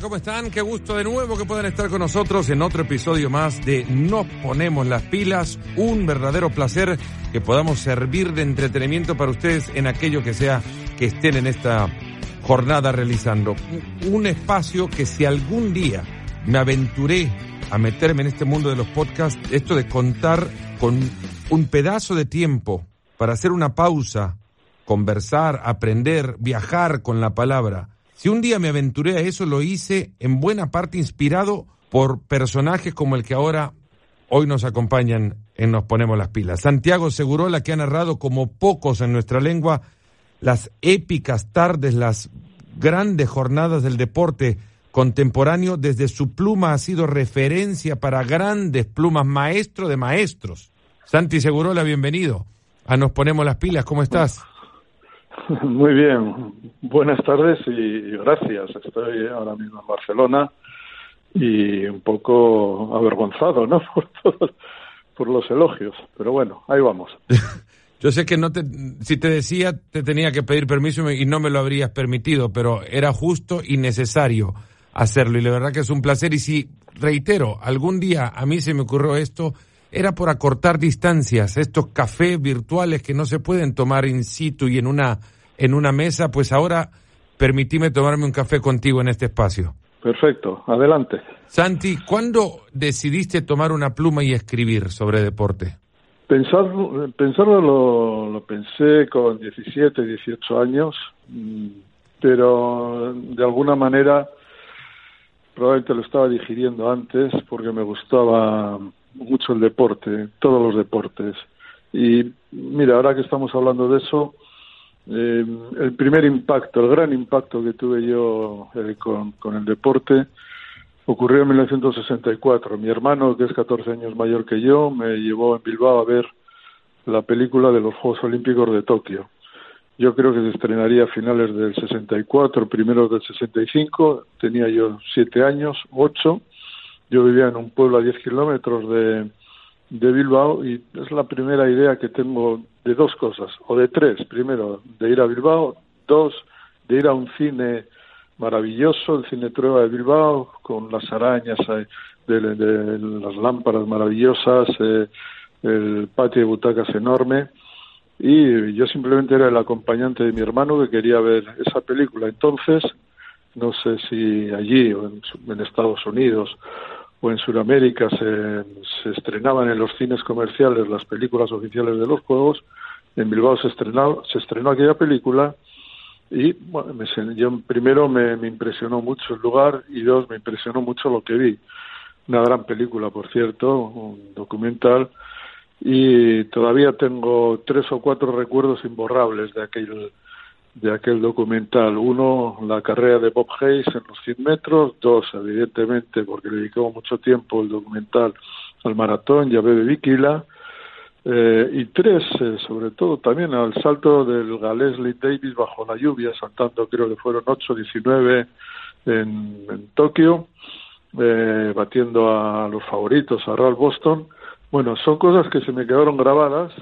¿cómo están? Qué gusto de nuevo que puedan estar con nosotros en otro episodio más de Nos Ponemos las Pilas. Un verdadero placer que podamos servir de entretenimiento para ustedes en aquello que sea que estén en esta jornada realizando. Un espacio que si algún día me aventuré a meterme en este mundo de los podcasts, esto de contar con un pedazo de tiempo para hacer una pausa, conversar, aprender, viajar con la palabra si un día me aventuré a eso, lo hice en buena parte inspirado por personajes como el que ahora hoy nos acompañan en Nos Ponemos las Pilas. Santiago Segurola, que ha narrado como pocos en nuestra lengua las épicas tardes, las grandes jornadas del deporte contemporáneo, desde su pluma ha sido referencia para grandes plumas, maestro de maestros. Santi Segurola, bienvenido. A Nos Ponemos las Pilas, ¿cómo estás? Muy bien, buenas tardes y gracias. Estoy ahora mismo en Barcelona y un poco avergonzado, ¿no? Por por los elogios, pero bueno, ahí vamos. Yo sé que no te, si te decía te tenía que pedir permiso y no me lo habrías permitido, pero era justo y necesario hacerlo y la verdad que es un placer y si reitero, algún día a mí se me ocurrió esto, era por acortar distancias, estos cafés virtuales que no se pueden tomar in situ y en una, en una mesa, pues ahora permitime tomarme un café contigo en este espacio. Perfecto, adelante. Santi, ¿cuándo decidiste tomar una pluma y escribir sobre deporte? Pensar, pensarlo lo, lo pensé con 17, 18 años, mm, pero de alguna manera probablemente lo estaba digiriendo antes porque me gustaba mucho el deporte, todos los deportes. Y mira, ahora que estamos hablando de eso, eh, el primer impacto, el gran impacto que tuve yo eh, con, el deporte ocurrió en 1964. Mi hermano, que es 14 años mayor que yo, me llevó en Bilbao a ver la película de los Juegos Olímpicos de Tokio. Yo creo que se estrenaría a finales del 64, primeros del 65. Tenía yo siete años, ocho, yo vivía en un pueblo a 10 kilómetros de, de Bilbao y es la primera idea que tengo de dos cosas, o de tres. Primero, de ir a Bilbao. Dos, de ir a un cine maravilloso, el Cine Trueba de Bilbao, con las arañas eh, de, de, las lámparas maravillosas, eh, el patio de butacas enorme. Y yo simplemente era el acompañante de mi hermano que quería ver esa película. Entonces, no sé si allí o en, en Estados Unidos o en Sudamérica se, se, estrenaban en los cines comerciales las películas oficiales de los juegos, en Bilbao se estrenó, se estrenó aquella película y bueno, me, yo primero me, me, impresionó mucho el lugar y dos, me impresionó mucho lo que vi. Una gran película, por cierto, un documental y todavía tengo tres o cuatro recuerdos imborrables de aquel de aquel documental. Uno, la carrera de Bob Hayes en los 100 metros. Dos, evidentemente, porque le dedicó mucho tiempo el documental al maratón, ya bebe Vikila. Eh, y tres, eh, sobre todo, también al salto del galés Davis bajo la lluvia, saltando creo que fueron 8-19 en, en Tokio, eh, batiendo a los favoritos, a Ralph Boston. Bueno, son cosas que se me quedaron grabadas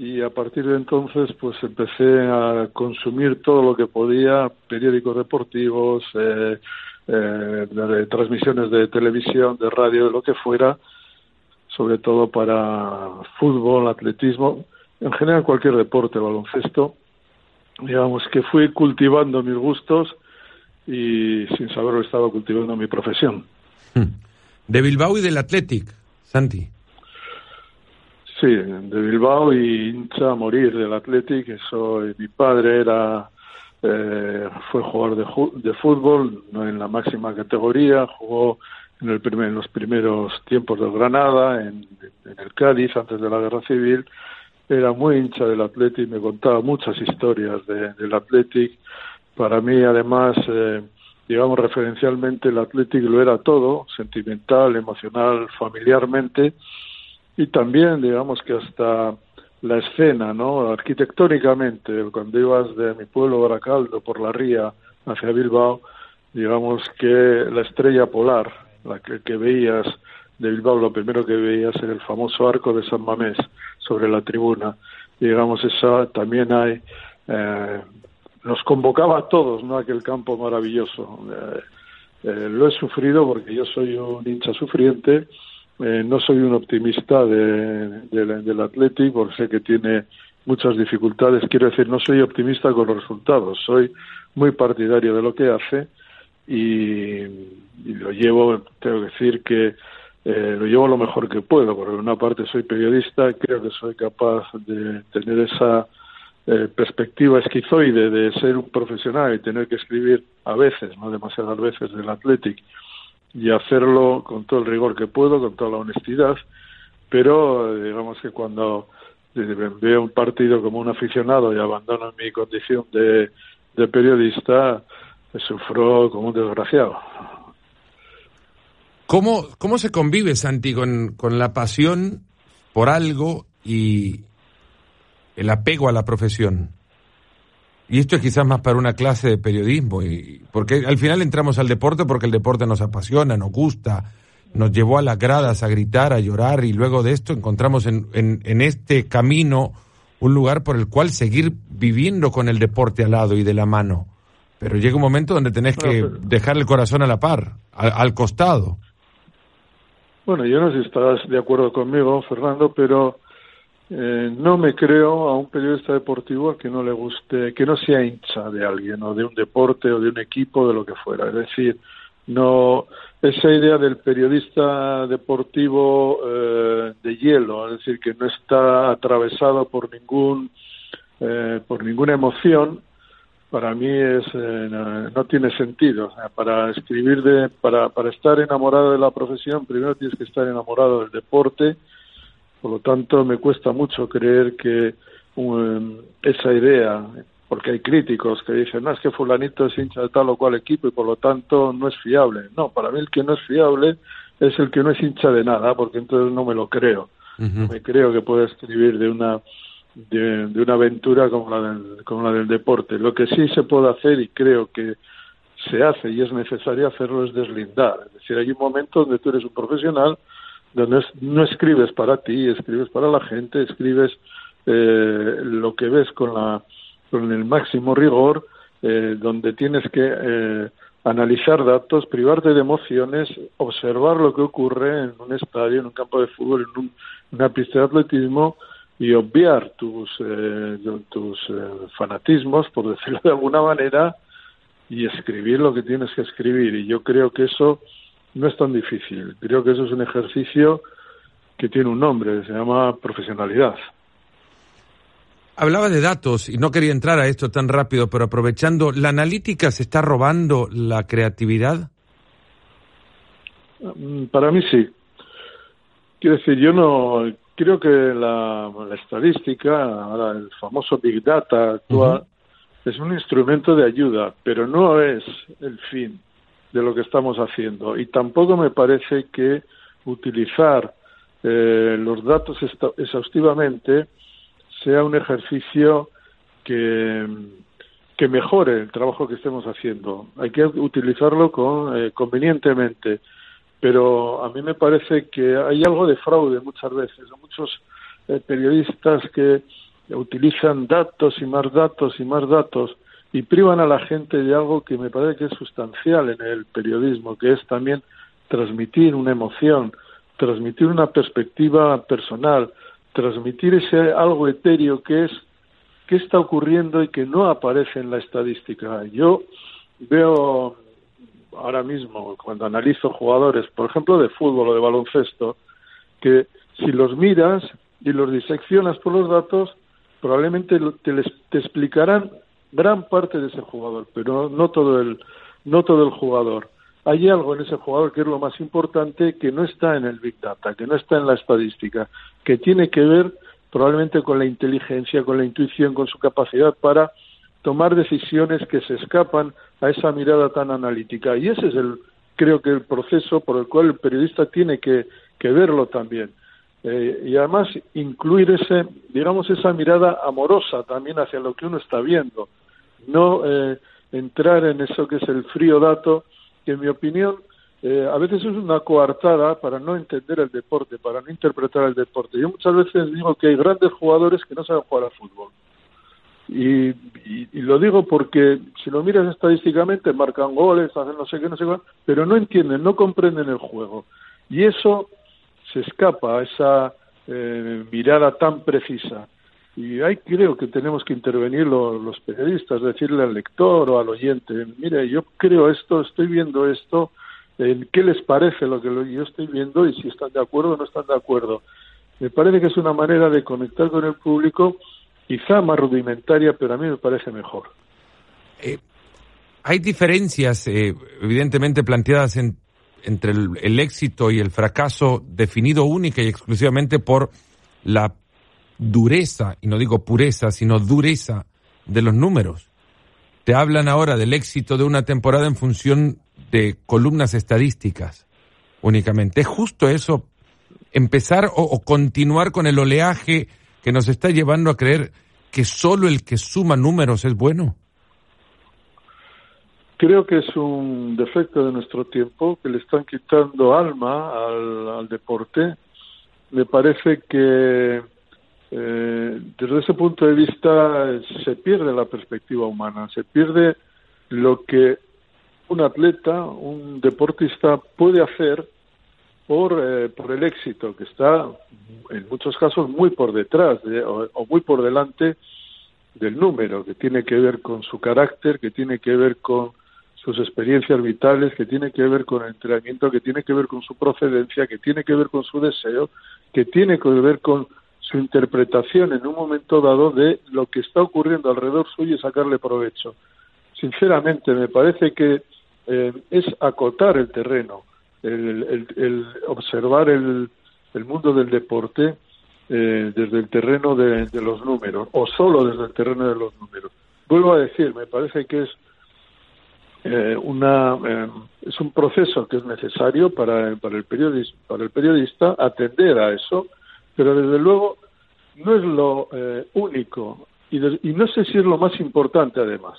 y a partir de entonces pues empecé a consumir todo lo que podía, periódicos deportivos, eh, eh, transmisiones de televisión, de radio, de lo que fuera, sobre todo para fútbol, atletismo, en general cualquier deporte, baloncesto, digamos que fui cultivando mis gustos y sin saberlo estaba cultivando mi profesión. De Bilbao y del Athletic, Santi. Sí, de Bilbao y hincha a morir del Athletic. Soy, mi padre era eh, fue jugador de, de, fútbol, en la máxima categoría, jugó en, el primer, en los primeros tiempos del Granada, en, en, el Cádiz, antes de la Guerra Civil. Era muy hincha del Athletic, me contaba muchas historias de, del Athletic. Para mí, además, eh, digamos, referencialmente, el Athletic lo era todo, sentimental, emocional, familiarmente y también digamos que hasta la escena, ¿no? Arquitectónicamente, cuando ibas de mi pueblo Baracaldo por la ría hacia Bilbao, digamos que la estrella polar, la que, veías de Bilbao, lo primero que veías era el famoso arco de San Mamés sobre la tribuna. Digamos, esa también hay, eh, nos convocaba a todos, ¿no? Aquel campo maravilloso. Eh, Eh, lo he sufrido porque yo soy un hincha sufriente, eh, no soy un optimista de, del Athletic porque sé que tiene muchas dificultades. Quiero decir, no soy optimista con los resultados, soy muy partidario de lo que hace y, lo llevo, tengo que decir que eh, lo llevo lo mejor que puedo, por una parte soy periodista, creo que soy capaz de tener esa eh, perspectiva esquizoide de ser un profesional y tener que escribir a veces, no demasiadas veces, del Athletic y hacerlo con todo el rigor que puedo, con toda la honestidad, pero eh, digamos que cuando veo un partido como un aficionado y abandono mi condición de, de periodista, sufro como un desgraciado. ¿Cómo, cómo se convive, Santi, con, con la pasión por algo y el apego a la profesión? Y esto es quizás más para una clase de periodismo, y, porque al final entramos al deporte porque el deporte nos apasiona, nos gusta, nos llevó a las gradas a gritar, a llorar, y luego de esto encontramos en, en, en este camino un lugar por el cual seguir viviendo con el deporte al lado y de la mano. Pero llega un momento donde tenés que dejar el corazón a la par, al costado. Bueno, yo no sé si estás de acuerdo conmigo, Fernando, pero eh, no me creo a un periodista deportivo que no le guste, que no sea hincha de alguien o de un deporte o de un equipo, de lo que fuera. Es decir, no esa idea del periodista deportivo eh, de hielo, es decir, que no está atravesado por ningún eh, por ninguna emoción, para mí es eh, no, tiene sentido. para escribir de, para, para estar enamorado de la profesión, primero tienes que estar enamorado del deporte. Por lo tanto, me cuesta mucho creer que um, esa idea, porque hay críticos que dicen, no, es que fulanito es hincha de tal o cual equipo y por lo tanto no es fiable. No, para mí el que no es fiable es el que no es hincha de nada, porque entonces no me lo creo. No me creo que pueda escribir de una de, una aventura como la, del, como la del deporte. Lo que sí se puede hacer y creo que se hace y es necesario hacerlo es deslindar. Es decir, hay un momento donde tú eres un profesional, donde no escribes para ti, escribes para la gente, escribes eh, lo que ves con, la, con el máximo rigor, eh, donde tienes que eh, analizar datos, privarte de emociones, observar lo que ocurre en un estadio, en un campo de fútbol, en una pista de atletismo, y obviar tus, eh, tus eh, fanatismos, por decirlo de alguna manera, y escribir lo que tienes que escribir. Y yo creo que eso no es tan difícil. Creo que eso es un ejercicio que tiene un nombre, se llama profesionalidad. Hablaba de datos y no quería entrar a esto tan rápido, pero aprovechando, ¿la analítica se está robando la creatividad? Mm, para mí sí. Quiero decir, yo no creo que la, estadística, ahora el famoso Big Data actual, es un instrumento de ayuda, pero no es el fin de lo que estamos haciendo. Y tampoco me parece que utilizar eh, los datos exhaustivamente sea un ejercicio que, que mejore el trabajo que estemos haciendo. Hay que utilizarlo con, eh, convenientemente pero a mí me parece que hay algo de fraude muchas veces. Muchos eh, periodistas que utilizan datos y más datos y más datos y privan a la gente de algo que me parece que es sustancial en el periodismo, que es también transmitir una emoción, transmitir una perspectiva personal, transmitir ese algo etéreo que es qué está ocurriendo y que no aparece en la estadística. Yo veo ahora mismo cuando analizo jugadores, por ejemplo, de fútbol o de baloncesto, que si los miras y los diseccionas por los datos, probablemente te, les, te explicarán gran parte de ese jugador, pero no todo el no todo el jugador. Hay algo en ese jugador que es lo más importante que no está en el big data, que no está en la estadística, que tiene que ver probablemente con la inteligencia, con la intuición, con su capacidad para tomar decisiones que se escapan a esa mirada tan analítica. Y ese es el, creo que el proceso por el cual el periodista tiene que, que verlo también. Eh, y además incluir ese, digamos, esa mirada amorosa también hacia lo que uno está viendo. No eh, entrar en eso que es el frío dato, que en mi opinión eh, a veces es una coartada para no entender el deporte, para no interpretar el deporte. Yo muchas veces digo que hay grandes jugadores que no saben jugar al fútbol Y, lo digo porque si lo miras estadísticamente, marcan goles, hacen no sé qué, no sé qué, pero no entienden, no comprenden el juego. Y eso se escapa a esa eh, mirada tan precisa. Y ahí creo que tenemos que intervenir los periodistas, decirle al lector o al oyente, mire, yo creo esto, estoy viendo esto, ¿qué les parece lo que yo estoy viendo y si están de acuerdo o no están de acuerdo? Me parece que es una manera de conectar con el público, quizá más rudimentaria, pero a mí me parece mejor. Eh, hay diferencias, eh, evidentemente, planteadas entre el, éxito y el fracaso definido única y exclusivamente por la dureza, y no digo pureza, sino dureza de los números. Te hablan ahora del éxito de una temporada en función de columnas estadísticas únicamente. ¿Es justo eso empezar o, continuar con el oleaje que nos está llevando a creer que solo el que suma números es bueno? Creo que es un defecto de nuestro tiempo, que le están quitando alma al, deporte. Me parece que eh, desde ese punto de vista se pierde la perspectiva humana, se pierde lo que un atleta, un deportista puede hacer por, eh, por el éxito, que está en muchos casos muy por detrás o, muy por delante del número, que tiene que ver con su carácter, que tiene que ver con sus experiencias vitales, que tiene que ver con el entrenamiento, que tiene que ver con su procedencia, que tiene que ver con su deseo, que tiene que ver con su interpretación en un momento dado de lo que está ocurriendo alrededor suyo y sacarle provecho. Sinceramente, me parece que eh, es acotar el terreno el, observar el, mundo del deporte eh, desde el terreno de, los números o solo desde el terreno de los números. Vuelvo a decir, me parece que es eh, una eh, es un proceso que es necesario para, para el periodista para el periodista atender a eso, pero desde luego no es lo único y, y, no sé si es lo más importante además.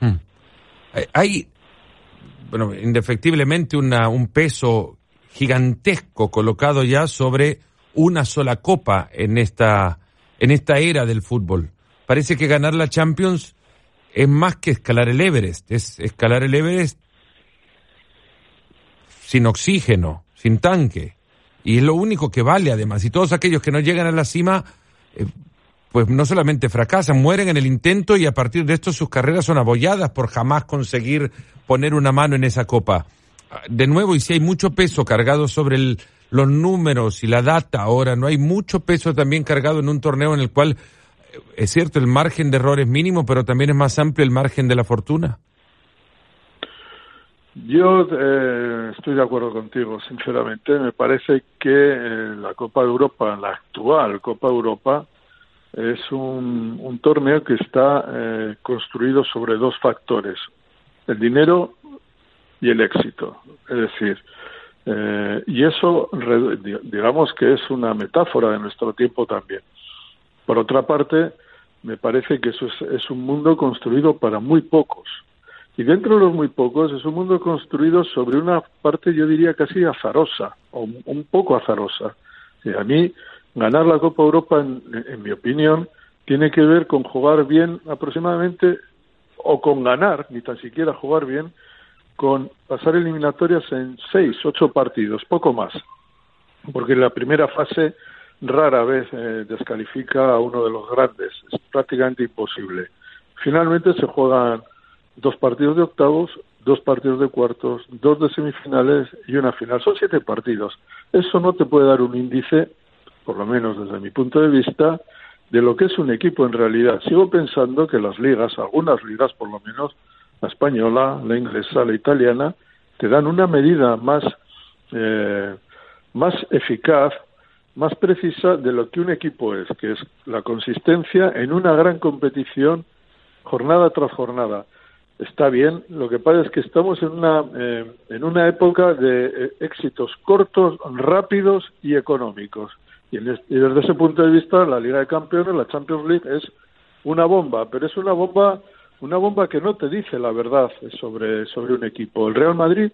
Hmm. Hay bueno, indefectiblemente una, un peso gigantesco colocado ya sobre una sola copa en esta, en esta era del fútbol. Parece que ganar la Champions es más que escalar el Everest, es escalar el Everest sin oxígeno, sin tanque. Y es lo único que vale además. Y todos aquellos que no llegan a la cima, eh, pues no solamente fracasan, mueren en el intento y a partir de esto sus carreras son abolladas por jamás conseguir poner una mano en esa copa. De nuevo, y si hay mucho peso cargado sobre los números y la data ahora, ¿no hay mucho peso también cargado en un torneo en el cual, eh, es cierto, el margen de error es mínimo, pero también es más amplio el margen de la fortuna? Yo eh, estoy de acuerdo contigo, sinceramente. Me parece que eh, la Copa de Europa, la actual Copa de Europa, es un, torneo que está construido sobre dos factores el dinero y el éxito. Es decir, eh, y eso, digamos que es una metáfora de nuestro tiempo también. Por otra parte, me parece que eso es, un mundo construido para muy pocos. Y dentro de los muy pocos es un mundo construido sobre una parte, yo diría, casi azarosa, o un poco azarosa. Y a mí, ganar la Copa Europa, en mi opinión, tiene que ver con jugar bien aproximadamente o con ganar, ni tan siquiera jugar bien, con pasar eliminatorias en seis, ocho partidos, poco más, porque la primera fase rara vez eh, descalifica a uno de los grandes, es prácticamente imposible. Finalmente se juegan dos partidos de octavos, dos partidos de cuartos, dos de semifinales y una final. Son siete partidos. Eso no te puede dar un índice, por lo menos desde mi punto de vista, de lo que es un equipo en realidad. Sigo pensando que las ligas, algunas ligas por lo menos, la española, la inglesa, la italiana, te dan una medida más, eh, más eficaz, más precisa de lo que un equipo es, que es la consistencia en una gran competición jornada tras jornada. Está bien, lo que pasa es que estamos en una, eh, en una época de eh, éxitos cortos, rápidos y económicos. Y, desde ese punto de vista, la Liga de Campeones, la Champions League, es una bomba, pero es una bomba, una bomba que no te dice la verdad sobre, sobre un equipo. El Real Madrid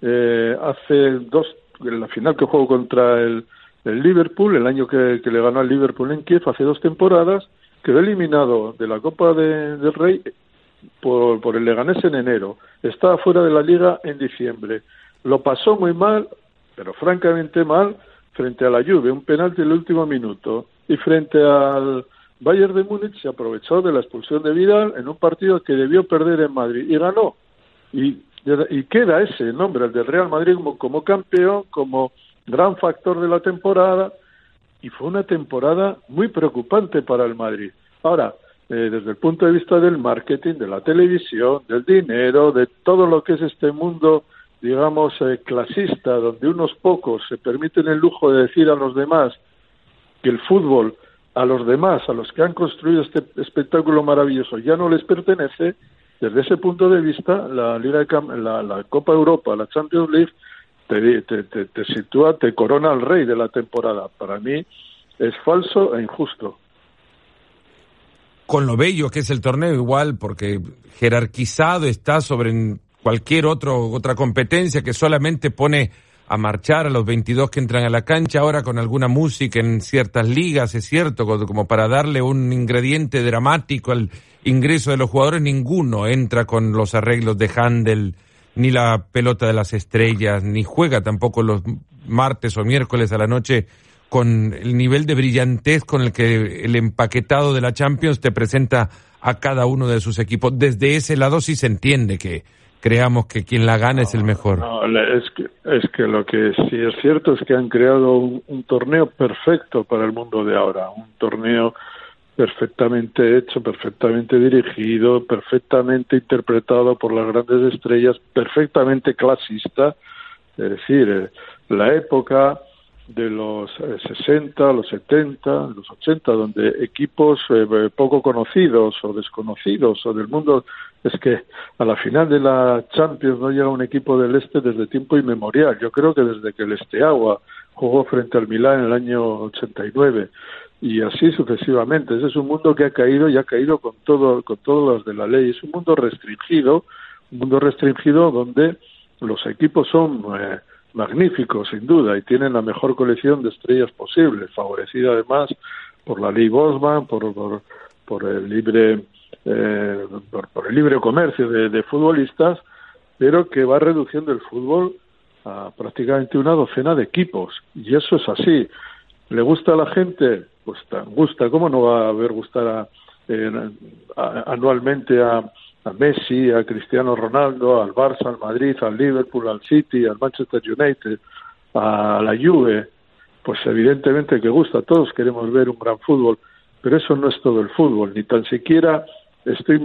eh, hace dos, en la final que jugó contra el, el Liverpool, el año que, le ganó al Liverpool en Kiev, hace dos temporadas, quedó eliminado de la Copa del Rey por, por el Leganés en enero, estaba fuera de la liga en diciembre, lo pasó muy mal, pero francamente mal, frente a la Juve, un penalti en el último minuto, y frente al Bayern de Múnich se aprovechó de la expulsión de Vidal en un partido que debió perder en Madrid y ganó. Y, y queda ese nombre, el del Real Madrid, como, como campeón, como gran factor de la temporada, y fue una temporada muy preocupante para el Madrid. Ahora, eh, desde el punto de vista del marketing, de la televisión, del dinero, de todo lo que es este mundo, digamos, eh, clasista, donde unos pocos se permiten el lujo de decir a los demás que el fútbol a los demás, a los que han construido este espectáculo maravilloso, ya no les pertenece, desde ese punto de vista, la, Liga la, la Copa Europa, la Champions League, te, te, te, sitúa, te corona al rey de la temporada. Para mí es falso e injusto con lo bello que es el torneo igual, porque jerarquizado está sobre cualquier otro, otra competencia que solamente pone a marchar a los 22 que entran a la cancha, ahora con alguna música en ciertas ligas, es cierto, como para darle un ingrediente dramático al ingreso de los jugadores, ninguno entra con los arreglos de Handel, ni la pelota de las estrellas, ni juega tampoco los martes o miércoles a la noche con el nivel de brillantez con el que el empaquetado de la Champions te presenta a cada uno de sus equipos. Desde ese lado sí se entiende que creamos que quien la gana es el mejor. Es, que, es que lo que sí es cierto es que han creado un, torneo perfecto para el mundo de ahora, un torneo perfectamente hecho, perfectamente dirigido, perfectamente interpretado por las grandes estrellas, perfectamente clasista, es decir, eh, la época de los 60, eh, los 70, los 80, donde equipos eh, poco conocidos o desconocidos o del mundo, es que a la final de la Champions no llega un equipo del Este desde tiempo inmemorial. Yo creo que desde que el Esteagua jugó frente al Milán en el año 89 y así sucesivamente. Ese es un mundo que ha caído y ha caído con todo con todos los de la ley. Es un mundo restringido, un mundo restringido donde los equipos son eh, magnífico, sin duda, y tienen la mejor colección de estrellas posible, favorecida además por la ley Bosman, por, el libre eh, por, el libre comercio de, futbolistas, pero que va reduciendo el fútbol a prácticamente una docena de equipos, y eso es así. ¿Le gusta a la gente? Pues gusta, ¿cómo no va a haber gustar eh, anualmente a, a Messi, a Cristiano Ronaldo, al Barça, al Madrid, al Liverpool, al City, al Manchester United, a la Juve, pues evidentemente que gusta, todos queremos ver un gran fútbol, pero eso no es todo el fútbol, ni tan siquiera estoy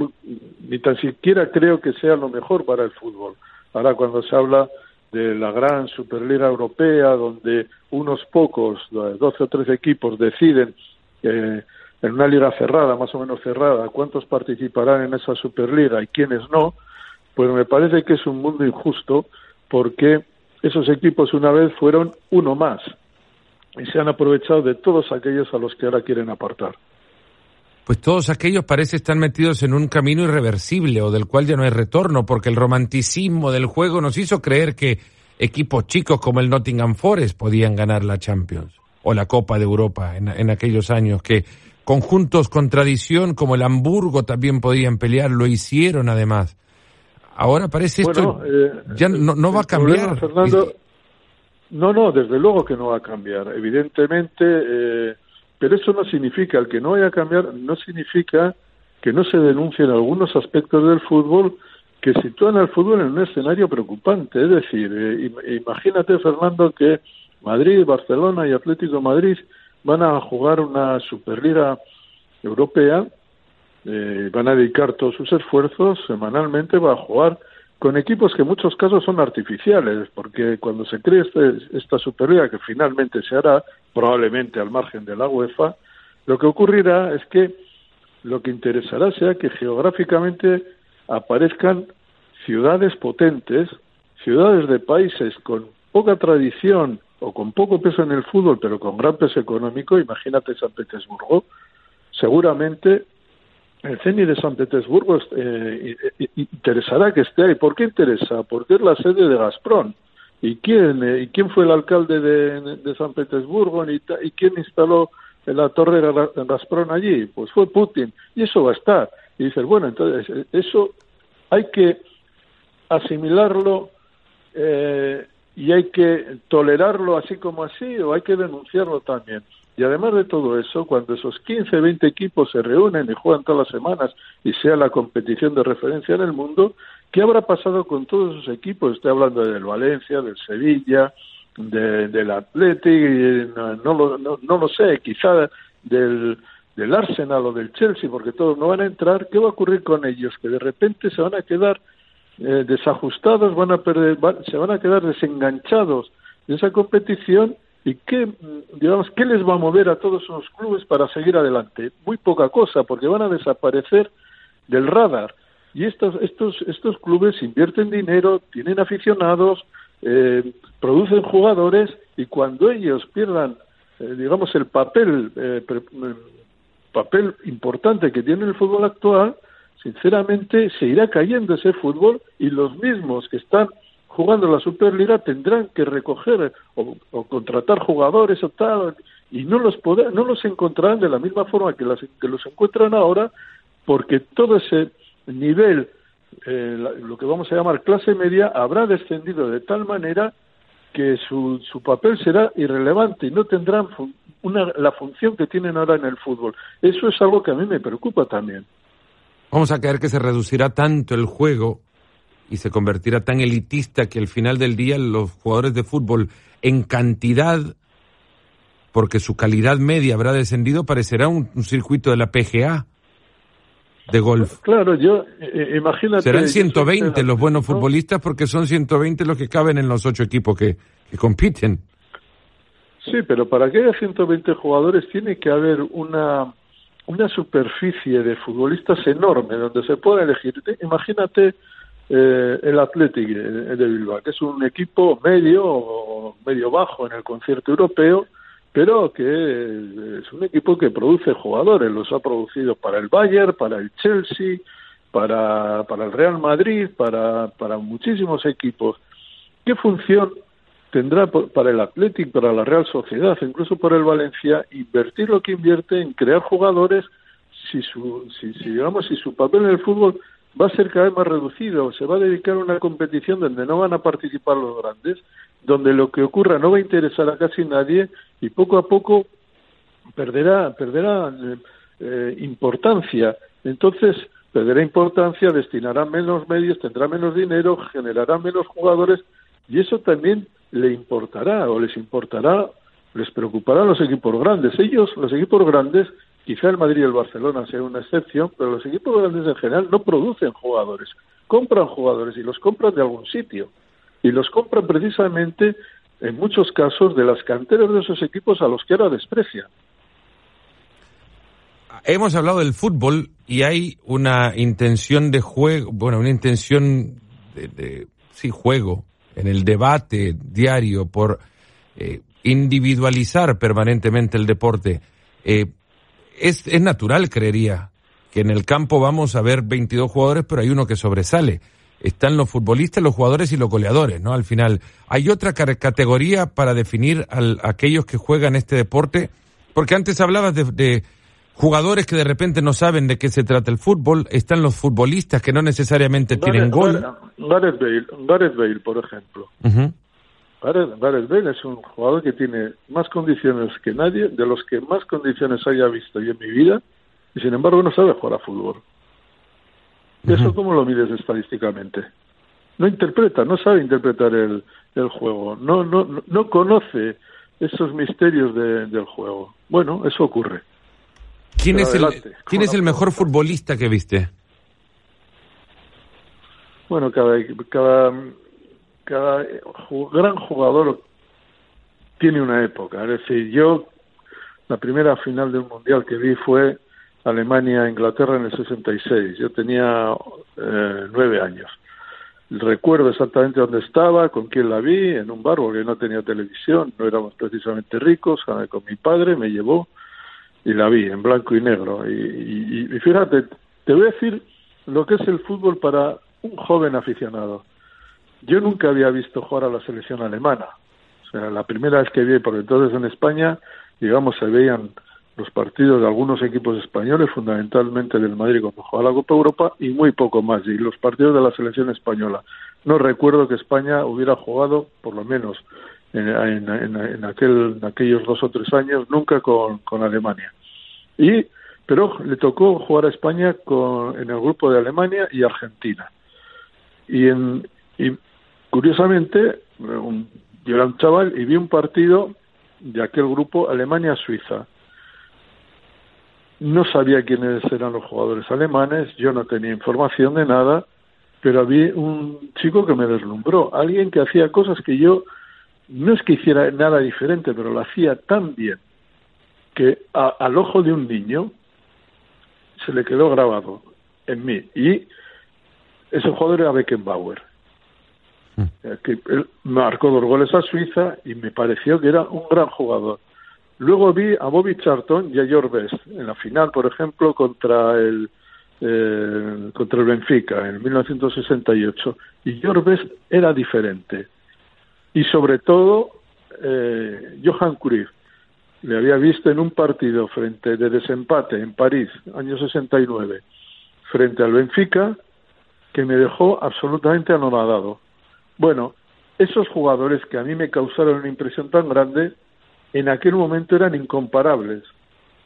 ni tan siquiera creo que sea lo mejor para el fútbol. Ahora cuando se habla de la gran Superliga Europea, donde unos pocos, 12 o 13 equipos deciden eh, en una liga cerrada, más o menos cerrada, cuántos participarán en esa Superliga y quiénes no, pues me parece que es un mundo injusto porque esos equipos una vez fueron uno más y se han aprovechado de todos aquellos a los que ahora quieren apartar. Pues todos aquellos parece estar metidos en un camino irreversible o del cual ya no hay retorno, porque el romanticismo del juego nos hizo creer que equipos chicos como el Nottingham Forest podían ganar la Champions o la Copa de Europa en, en aquellos años, que conjuntos con tradición como el Hamburgo también podían pelear, lo hicieron además. Ahora parece esto eh, ya no, va a cambiar. Fernando, no, no, desde luego que no va a cambiar, evidentemente, eh, pero eso no significa, el que no vaya a cambiar, no significa que no se denuncien algunos aspectos del fútbol que sitúan al fútbol en un escenario preocupante. Es decir, eh, imagínate, Fernando, que Madrid, Barcelona y Atlético Madrid van a jugar una Superliga Europea, eh, van a dedicar todos sus esfuerzos semanalmente para jugar con equipos que en muchos casos son artificiales, porque cuando se cree este, esta Superliga, que finalmente se hará, probablemente al margen de la UEFA, lo que ocurrirá es que lo que interesará sea que geográficamente aparezcan ciudades potentes, ciudades de países con poca tradición o con poco peso en el fútbol, pero con gran peso económico, imagínate San Petersburgo, seguramente el CENI de San Petersburgo eh, interesará que esté ahí. ¿Por qué interesa? Porque es la sede de Gazprom. ¿Y quién, eh, ¿y quién fue el alcalde de, San Petersburgo? ¿Y, quién instaló la torre de Gazprom allí? Pues fue Putin y eso va a estar. Y dices, bueno, entonces eso hay que asimilarlo eh, y hay que tolerarlo así como así o hay que denunciarlo también. Y además de todo eso, cuando esos 15, 20 equipos se reúnen y juegan todas las semanas y sea la competición de referencia en el mundo, ¿qué habrá pasado con todos esos equipos? Estoy hablando del Valencia, del Sevilla, del Athletic, no, lo, no, lo sé, quizá del, del Arsenal o del Chelsea, porque todos no van a entrar. ¿Qué va a ocurrir con ellos? Que de repente se van a quedar eh, desajustados, van a perder, se van a quedar desenganchados de esa competición ¿Y qué, digamos, qué les va a mover a todos esos clubes para seguir adelante? Muy poca cosa, porque van a desaparecer del radar. Y estos, estos, estos clubes invierten dinero, tienen aficionados, eh, producen jugadores y cuando ellos pierdan, eh, digamos, el papel, eh, papel importante que tiene el fútbol actual, sinceramente se irá cayendo ese fútbol y los mismos que están jugando la Superliga tendrán que recoger o, contratar jugadores o tal y no los no los encontrarán de la misma forma que, que los encuentran ahora porque todo ese nivel eh, lo que vamos a llamar clase media habrá descendido de tal manera que su, su papel será irrelevante y no tendrán una, la función que tienen ahora en el fútbol. Eso es algo que a mí me preocupa también. Vamos a creer que se reducirá tanto el juego y se convertirá tan elitista que al final del día los jugadores de fútbol en cantidad, porque su calidad media habrá descendido, parecerá un, circuito de la PGA de golf. Claro, yo eh, imagínate. Serán 120 los buenos futbolistas porque son 120 los que caben en los ocho equipos que, que compiten. Sí, pero para que haya 120 jugadores tiene que haber una una superficie de futbolistas enorme donde se pueda elegir. Imagínate eh, el Athletic de Bilbao, que es un equipo medio o medio bajo en el concierto europeo, pero que es un equipo que produce jugadores, los ha producido para el Bayern, para el Chelsea, para, para el Real Madrid, para, para muchísimos equipos. ¿Qué función tendrá para el Athletic, para la Real Sociedad, incluso para el Valencia, invertir lo que invierte en crear jugadores si su, si, si digamos, si su papel en el fútbol va a ser cada vez más reducido, se va a dedicar a una competición donde no van a participar los grandes, donde lo que ocurra no va a interesar a casi nadie y poco a poco perderá, perderá eh, importancia. Entonces, perderá importancia, destinará menos medios, tendrá menos dinero, generará menos jugadores y eso también le importará o les importará, les preocupará a los equipos grandes. Ellos, los equipos grandes, Quizá el Madrid y el Barcelona sea una excepción, pero los equipos grandes en general no producen jugadores, compran jugadores y los compran de algún sitio. Y los compran precisamente, en muchos casos, de las canteras de esos equipos a los que ahora desprecian. Hemos hablado del fútbol y hay una intención de juego, bueno, una intención de, sí, juego en el debate diario por eh, individualizar permanentemente el deporte. Eh, es, es natural, creería, que en el campo vamos a ver 22 jugadores, pero hay uno que sobresale. Están los futbolistas, los jugadores y los goleadores, ¿no? Al final, ¿hay otra categoría para definir a aquellos que juegan este deporte? Porque antes hablabas de, jugadores que de repente no saben de qué se trata el fútbol, están los futbolistas que no necesariamente tienen gol. Gareth Bale, Gareth Bale, por ejemplo. Gareth Bale es un jugador que tiene más condiciones que nadie, de los que más condiciones haya visto yo en mi vida, y sin embargo no sabe jugar a fútbol. ¿Eso cómo lo mides estadísticamente? No interpreta, no sabe interpretar el, el juego, no, no, no conoce esos misterios del juego. Bueno, eso ocurre. ¿Quién, es el, ¿quién es el mejor futbolista que viste? Bueno, cada, cada cada gran jugador tiene una época. Es decir, yo la primera final del mundial que vi fue Alemania-Inglaterra en el 66. Yo tenía eh, nueve años. Recuerdo exactamente dónde estaba, con quién la vi, en un bar, porque no tenía televisión, no éramos precisamente ricos, con mi padre me llevó y la vi en blanco y negro. y fíjate, te voy a decir lo que es el fútbol para un joven aficionado yo nunca había visto jugar a la selección alemana. O sea, la primera vez que vi, porque entonces en España, digamos, se veían los partidos de algunos equipos españoles, fundamentalmente del Madrid cuando jugaba la Copa Europa y muy poco más, y los partidos de la selección española. No recuerdo que España hubiera jugado, por lo menos en, en, aquel, en aquellos dos o tres años, nunca con, con Alemania. Y, pero le tocó jugar a España con, en el grupo de Alemania y Argentina. Y, en, y curiosamente, un, yo era un chaval y vi un partido de aquel grupo Alemania-Suiza. No sabía quiénes eran los jugadores alemanes, yo no tenía información de nada, pero vi un chico que me deslumbró, alguien que hacía cosas que yo no es que hiciera nada diferente, pero lo hacía tan bien que al ojo de un niño se le quedó grabado en mí. Y ese jugador era Beckenbauer. Mm. Eh, que él marcó dos goles a Suiza y me pareció que era un gran jugador. Luego vi a Bobby Charlton y a George Best en la final, por ejemplo, contra el eh, contra el Benfica en 1968 y George Best era diferente y sobre todo eh, Johan Cruyff le había visto en un partido frente de desempate en París año 69 frente al Benfica que me dejó absolutamente anonadado. Bueno esos jugadores que a mí me causaron una impresión tan grande en aquel momento eran incomparables.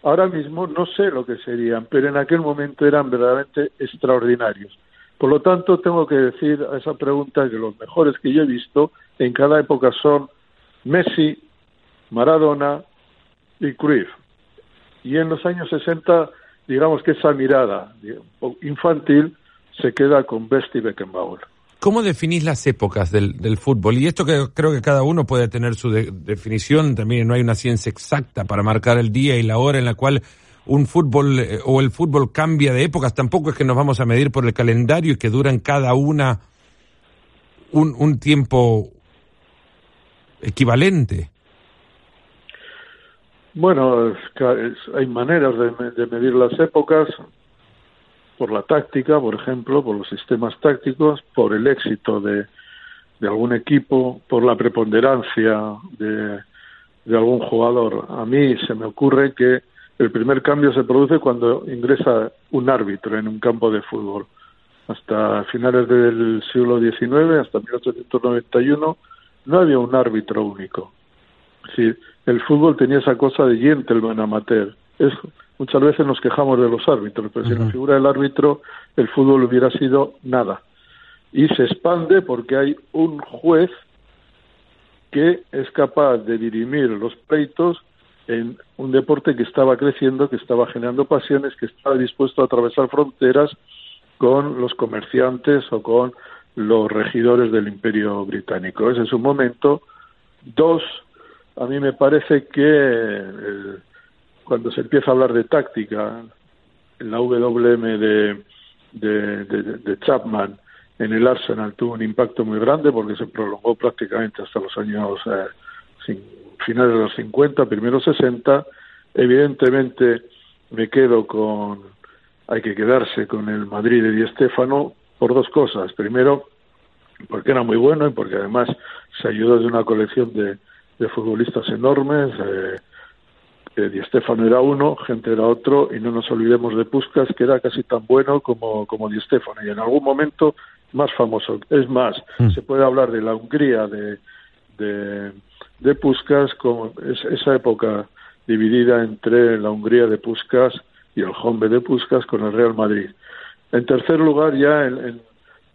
Ahora mismo no sé lo que serían pero en aquel momento eran verdaderamente extraordinarios. Por lo tanto, tengo que decir a esa pregunta que los mejores que yo he visto en cada época son Messi, Maradona y Cruyff. Y en los años 60, digamos que esa mirada infantil se queda con Best y Beckenbauer. ¿Cómo definís las épocas del, fútbol? Y esto que creo que cada uno puede tener su definición, también no hay una ciencia exacta para marcar el día y la hora en la cual un fútbol eh, o el fútbol cambia de épocas, tampoco es que nos vamos a medir por el calendario y que duran cada una un, un tiempo equivalente. Bueno, hay maneras de, medir las épocas por la táctica, por ejemplo, por los sistemas tácticos, por el éxito de, de algún equipo, por la preponderancia de, de algún jugador. A mí se me ocurre que el primer cambio se produce cuando ingresa un árbitro en un campo de fútbol. Hasta finales del siglo XIX, hasta 1891, no había un árbitro único. Es el fútbol tenía esa cosa de gentleman amateur. Es, muchas veces nos quejamos de los árbitros, pero sin la figura del árbitro, el fútbol hubiera sido nada. Y se expande porque hay un juez que es capaz de dirimir los pleitos en un deporte que estaba creciendo, que estaba generando pasiones, que estaba dispuesto a atravesar fronteras con los comerciantes o con los regidores del imperio británico. Ese es un momento. Dos, a mí me parece que eh, cuando se empieza a hablar de táctica, la WM de, de, Chapman en el Arsenal tuvo un impacto muy grande porque se prolongó prácticamente hasta los años eh, finales de los 50, primeros 60, evidentemente me quedo con, hay que quedarse con el Madrid de Di Stéfano por dos cosas. Primero, porque era muy bueno y porque además se ayudó de una colección de, de futbolistas enormes. Eh, eh, Di Stéfano era uno, gente era otro, y no nos olvidemos de Puskas, que era casi tan bueno como, como Di Stéfano, y en algún momento más famoso. Es más, mm. se puede hablar de la Hungría de, de, de Puskas, con esa época dividida entre la Hungría de Puskas y el Hombre de Puskas con el Real Madrid. En tercer lugar, ya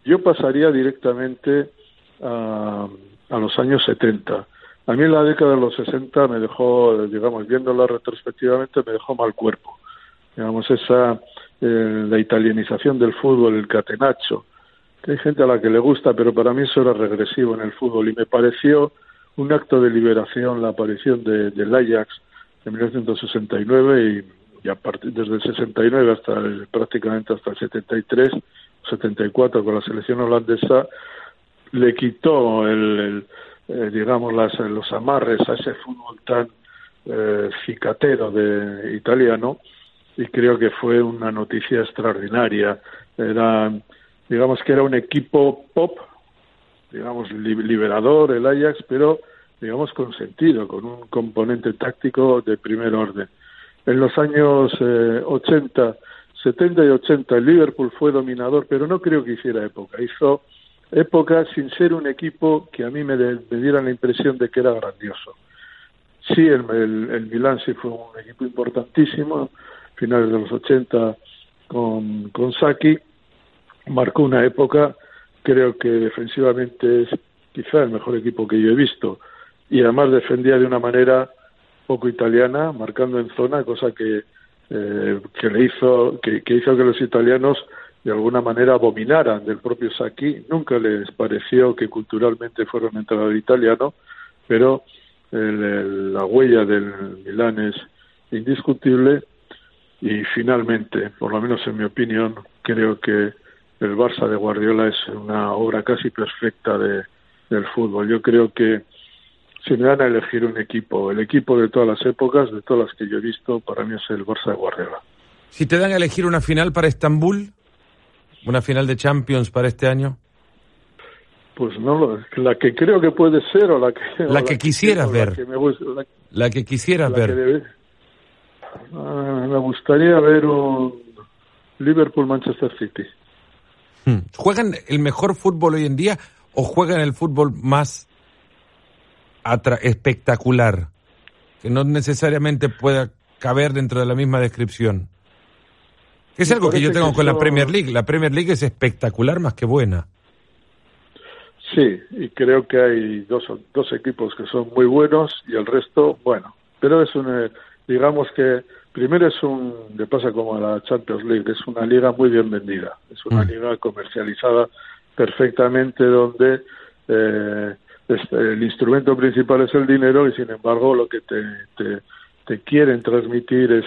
yo pasaría directamente a, a, los años 70. A mí la década de los 60 me dejó, digamos, viéndola retrospectivamente, me dejó mal cuerpo. Digamos, esa, eh, la italianización del fútbol, el catenaccio, que hay gente a la que le gusta, pero para mí eso era regresivo en el fútbol y me pareció un acto de liberación la aparición de, del Ajax en 1969 y, a partir desde el 69 hasta el, prácticamente hasta el 73 74 con la selección holandesa le quitó el, eh, digamos las, los amarres a ese fútbol tan eh, cicatero de italiano y creo que fue una noticia extraordinaria era digamos que era un equipo pop digamos, liberador el Ajax, pero digamos con sentido, con un componente táctico de primer orden. en los años 80, eh, 70 y 80 el Liverpool fue dominador, pero no creo que hiciera época. Hizo época sin ser un equipo que a mí me, diera la impresión de que era grandioso. Sí, el, el, el Milan sí fue un equipo importantísimo, finales de los 80 con, con marcó una época, creo que defensivamente es quizá el mejor equipo que yo he visto y además defendía de una manera poco italiana, marcando en zona, cosa que, eh, que le hizo que, hizo que los italianos de alguna manera abominaran del propio Sacchi. Nunca les pareció que culturalmente fuera un entrenador italiano, pero la huella del Milán es indiscutible y finalmente, por lo menos en mi opinión, creo que el Barça de Guardiola es una obra casi perfecta de, del fútbol. Yo creo que si me van a elegir un equipo, el equipo de todas las épocas, de todas las que yo he visto, para mí es el Barça de Guardiola. Si te dan a elegir una final para Estambul, una final de Champions para este año. Pues no, la que creo que puede ser o la que... La que, quisieras ver. La que, quisieras ver. Ah, me gustaría ver un Liverpool-Manchester City. Hmm. ¿Juegan el mejor fútbol hoy en día o juegan el fútbol más espectacular, que no necesariamente pueda caber dentro de la misma descripción. Es algo que yo tengo con la Premier League. La Premier League es espectacular más que buena. Sí, y creo que hay dos, dos equipos que son muy buenos y el resto, bueno. Pero es un, eh, digamos que primero es un, le pasa como a la Champions League, es una liga muy bien vendida, es una mm. liga comercializada perfectamente donde eh, este, el instrumento principal es el dinero y sin embargo lo que te, te, quieren transmitir es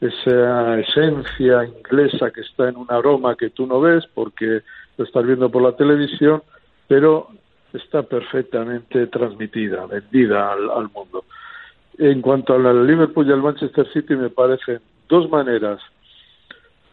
esa esencia inglesa que está en un aroma que tú no ves porque lo estás viendo por la televisión, pero está perfectamente transmitida, vendida al, mundo. En cuanto al Liverpool y al Manchester City, me parecen dos maneras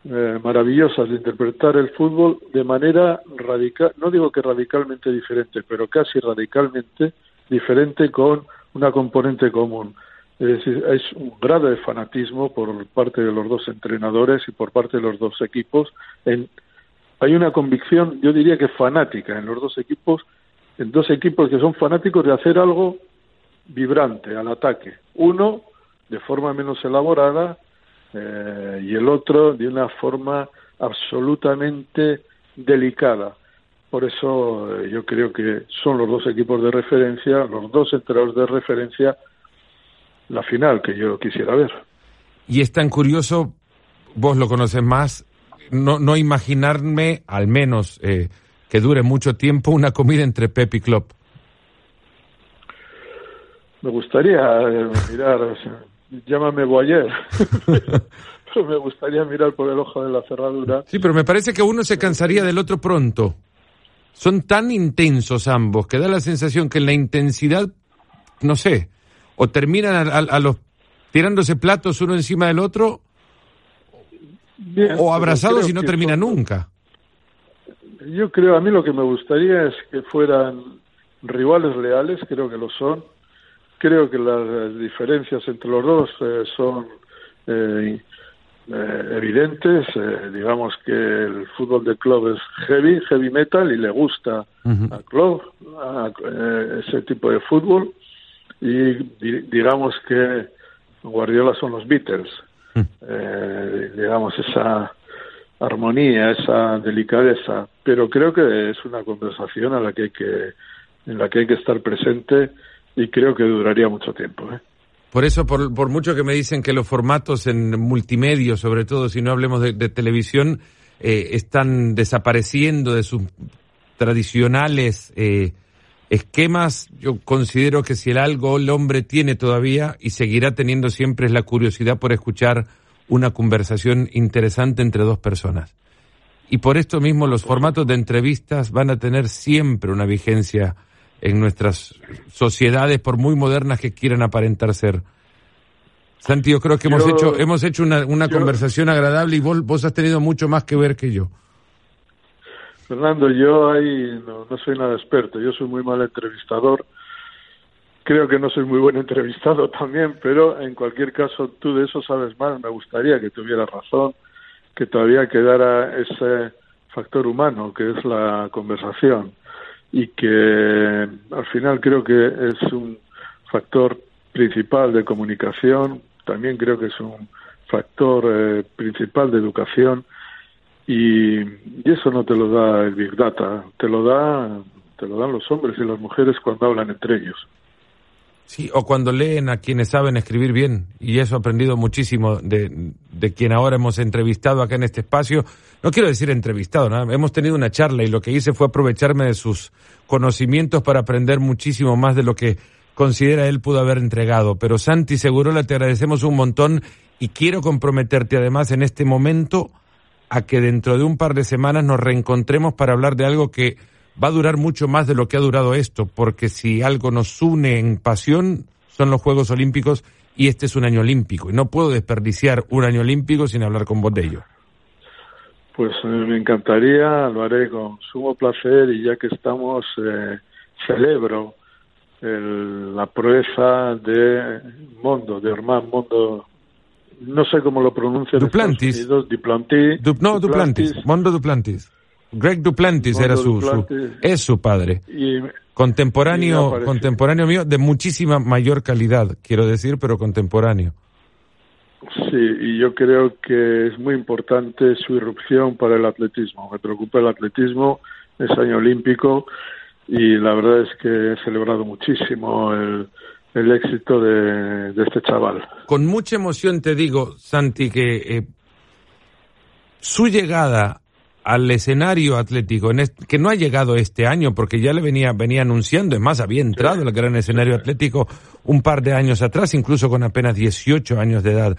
eh, maravillosas de interpretar el fútbol de manera radical, no digo que radicalmente diferente, pero casi radicalmente diferente con una componente común. Es decir, es un grado de fanatismo por parte de los dos entrenadores y por parte de los dos equipos. En, hay una convicción, yo diría que fanática en los dos equipos, en dos equipos que son fanáticos de hacer algo vibrante al ataque. Uno de forma menos elaborada eh, y el otro de una forma absolutamente delicada. Por eso eh, yo creo que son los dos equipos de referencia, los dos entrenadores de referencia, la final que yo quisiera ver. Y es tan curioso, vos lo conoces más, no, no imaginarme, al menos, eh, que dure mucho tiempo una comida entre Pep y Klopp. Me gustaría mirar llámame Boyer. pero me gustaría mirar por el ojo de la cerradura. Sí, pero me parece que uno se cansaría del otro pronto. Son tan intensos ambos que da la sensación que en la intensidad, no sé, o terminan a, los tirándose platos uno encima del otro, o abrazados y no termina nunca. Yo creo, a mí lo que me gustaría es que fueran rivales leales, creo que lo son, creo que las diferencias entre los dos eh, son eh, eh, evidentes. digamos que el fútbol de club es heavy, heavy metal y le gusta a club ese tipo de fútbol. Y digamos que Guardiola son los Beatles. Mm. digamos esa armonía, esa delicadeza. Pero creo que es una conversación a la que hay que en la que hay que estar presente y creo que duraría mucho tiempo. ¿eh? Por eso, por, por, mucho que me dicen que los formatos en multimedia, sobre todo si no hablemos de, televisión, eh, están desapareciendo de sus tradicionales eh, esquemas, yo considero que si el algo el hombre tiene todavía y seguirá teniendo siempre es la curiosidad por escuchar una conversación interesante entre dos personas. Y por esto mismo los formatos de entrevistas van a tener siempre una vigencia en nuestras sociedades, por muy modernas que quieran aparentar ser. Santi, yo creo que hemos hecho hemos hecho una, una conversación agradable y vos, vos has tenido mucho más que ver que yo. Fernando, yo ahí no, soy nada experto, yo soy muy mal entrevistador, creo que no soy muy buen entrevistado también, pero en cualquier caso tú de eso sabes más. Me gustaría que tuvieras razón, que todavía quedara ese factor humano que es la conversación y que al final creo que es un factor principal de comunicación, también creo que es un factor eh, principal de educación y, y, eso no te lo da el Big Data, te lo da te lo dan los hombres y las mujeres cuando hablan entre ellos. Sí, o cuando leen a quienes saben escribir bien, y eso he aprendido muchísimo de, de quien ahora hemos entrevistado acá en este espacio. No quiero decir entrevistado, ¿no? hemos tenido una charla y lo que hice fue aprovecharme de sus conocimientos para aprender muchísimo más de lo que considera él pudo haber entregado. Pero Santi Segurola, te agradecemos un montón y quiero comprometerte además en este momento a que dentro de un par de semanas nos reencontremos para hablar de algo que va a durar mucho más de lo que ha durado esto, porque si algo nos une en pasión son los Juegos Olímpicos y este es un año olímpico. Y no puedo desperdiciar un año olímpico sin hablar con vos de ello. Pues eh, me encantaría, lo haré con sumo placer y ya que estamos, eh, celebro el, la proeza de Mondo, de Hermán Mondo, no sé cómo lo pronuncia. Duplantis. Duplantis. no, Duplantis. Mondo Duplantis. Greg Duplantis era su, es su padre. contemporáneo, contemporáneo mío de muchísima mayor calidad, quiero decir, pero contemporáneo. Sí, y yo creo que es muy importante su irrupción para el atletismo. Me preocupa el atletismo, es año olímpico y la verdad es que he celebrado muchísimo el, el éxito de, de, este chaval. Con mucha emoción te digo, Santi, que eh, su llegada al escenario atlético, en que no ha llegado este año porque ya le venía, venía anunciando, es más, había entrado en el gran escenario atlético un par de años atrás, incluso con apenas 18 años de edad,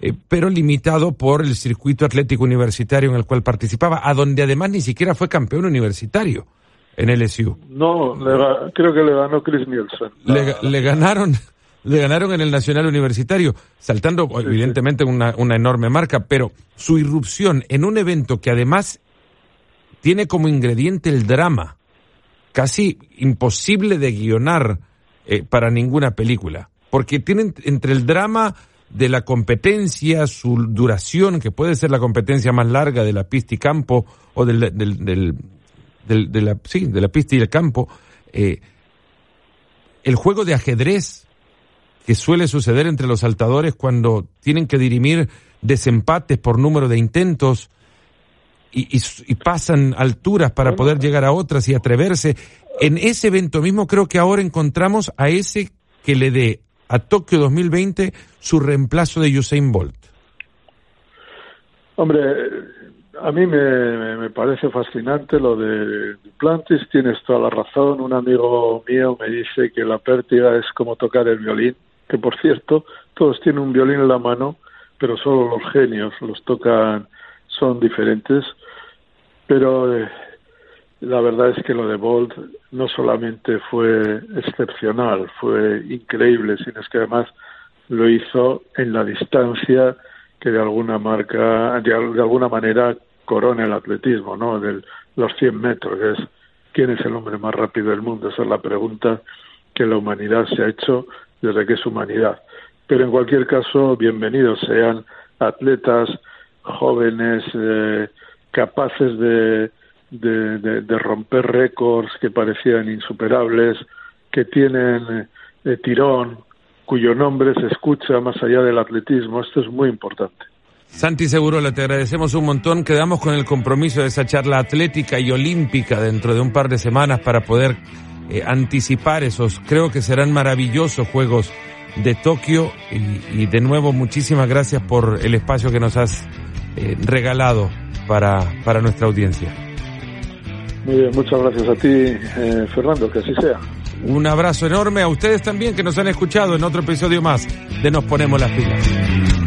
eh, pero limitado por el circuito atlético universitario en el cual participaba, a donde además ni siquiera fue campeón universitario en LSU. No, creo que le ganó Chris Nielsen. Le, ganaron le ganaron en el Nacional Universitario, saltando evidentemente Una, una enorme marca, pero su irrupción en un evento que además tiene como ingrediente el drama, casi imposible de guionar eh, para ninguna película, porque tienen entre el drama de la competencia, su duración, que puede ser la competencia más larga de la pista y campo, o del, del, del, de, la, sí, de la pista y el campo, eh, el juego de ajedrez que suele suceder entre los saltadores cuando tienen que dirimir desempates por número de intentos, y, pasan alturas para poder llegar a otras y atreverse. En ese evento mismo creo que ahora encontramos a ese que le dé a Tokio 2020 su reemplazo de Usain Bolt. Hombre, a mí me, me parece fascinante lo de Duplantis, tienes toda la razón. Un amigo mío me dice que la pértiga es como tocar el violín, que por cierto, todos tienen un violín en la mano, pero solo los genios los tocan son diferentes, pero eh, la verdad es que lo de Bolt no solamente fue excepcional, fue increíble, sino es que además lo hizo en la distancia que de alguna marca, de, alguna manera corona el atletismo, ¿no? De los 100 metros, es quién es el hombre más rápido del mundo, esa es la pregunta que la humanidad se ha hecho desde que es humanidad. Pero en cualquier caso, bienvenidos sean atletas jóvenes eh, capaces de, de, romper récords que parecían insuperables, que tienen eh, tirón, cuyo nombre se escucha más allá del atletismo. Esto es muy importante. Santi Segurola, te agradecemos un montón. Quedamos con el compromiso de esa charla atlética y olímpica dentro de un par de semanas para poder eh, anticipar esos. Creo que serán maravillosos Juegos de Tokio y, y, de nuevo muchísimas gracias por el espacio que nos has eh, regalado para, para nuestra audiencia. Muy bien, muchas gracias a ti, eh, Fernando, que así sea. Un abrazo enorme a ustedes también que nos han escuchado en otro episodio más de Nos Ponemos las Pilas.